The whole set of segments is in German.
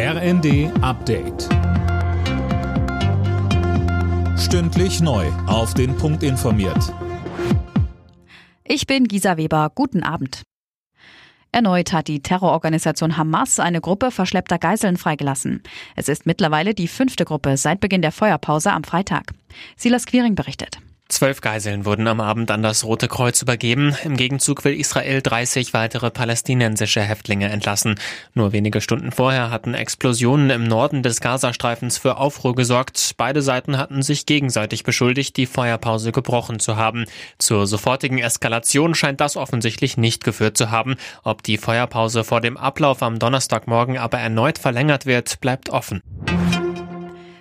RND Update. Stündlich neu. Auf den Punkt informiert. Ich bin Gisa Weber. Guten Abend. Erneut hat die Terrororganisation Hamas eine Gruppe verschleppter Geiseln freigelassen. Es ist mittlerweile die fünfte Gruppe seit Beginn der Feuerpause am Freitag. Silas Quiring berichtet. Zwölf Geiseln wurden am Abend an das Rote Kreuz übergeben. Im Gegenzug will Israel 30 weitere palästinensische Häftlinge entlassen. Nur wenige Stunden vorher hatten Explosionen im Norden des Gazastreifens für Aufruhr gesorgt. Beide Seiten hatten sich gegenseitig beschuldigt, die Feuerpause gebrochen zu haben. Zur sofortigen Eskalation scheint das offensichtlich nicht geführt zu haben. Ob die Feuerpause vor dem Ablauf am Donnerstagmorgen aber erneut verlängert wird, bleibt offen.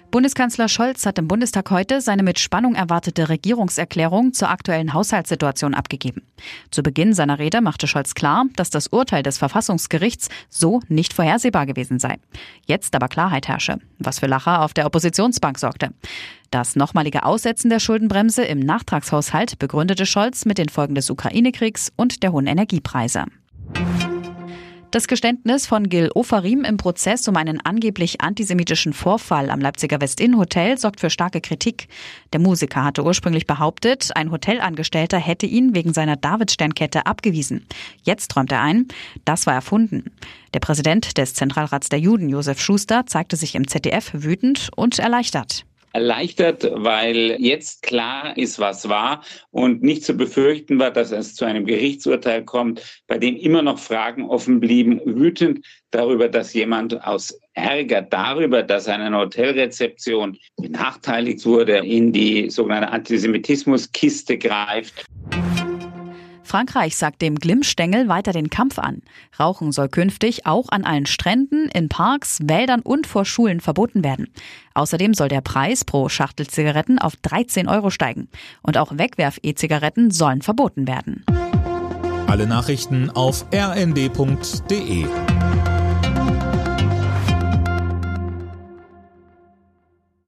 Bundeskanzler Scholz hat im Bundestag heute seine mit Spannung erwartete Regierungserklärung zur aktuellen Haushaltssituation abgegeben. Zu Beginn seiner Rede machte Scholz klar, dass das Urteil des Verfassungsgerichts so nicht vorhersehbar gewesen sei. Jetzt aber Klarheit herrsche, was für Lacher auf der Oppositionsbank sorgte. Das nochmalige Aussetzen der Schuldenbremse im Nachtragshaushalt begründete Scholz mit den Folgen des Ukraine-Kriegs und der hohen Energiepreise. Das Geständnis von Gil Ofarim im Prozess um einen angeblich antisemitischen Vorfall am Leipziger Westin-Hotel sorgt für starke Kritik. Der Musiker hatte ursprünglich behauptet, ein Hotelangestellter hätte ihn wegen seiner Davidsternkette abgewiesen. Jetzt träumt er ein, das war erfunden. Der Präsident des Zentralrats der Juden, Josef Schuster, zeigte sich im ZDF wütend und erleichtert erleichtert, weil jetzt klar ist, was war und nicht zu befürchten war, dass es zu einem Gerichtsurteil kommt, bei dem immer noch Fragen offen blieben, wütend darüber, dass jemand aus Ärger darüber, dass eine Hotelrezeption benachteiligt wurde, in die sogenannte Antisemitismuskiste greift. Frankreich sagt dem Glimmstängel weiter den Kampf an. Rauchen soll künftig auch an allen Stränden, in Parks, Wäldern und vor Schulen verboten werden. Außerdem soll der Preis pro Schachtel Zigaretten auf 13 Euro steigen. Und auch Wegwerf-E-Zigaretten sollen verboten werden. Alle Nachrichten auf rnd.de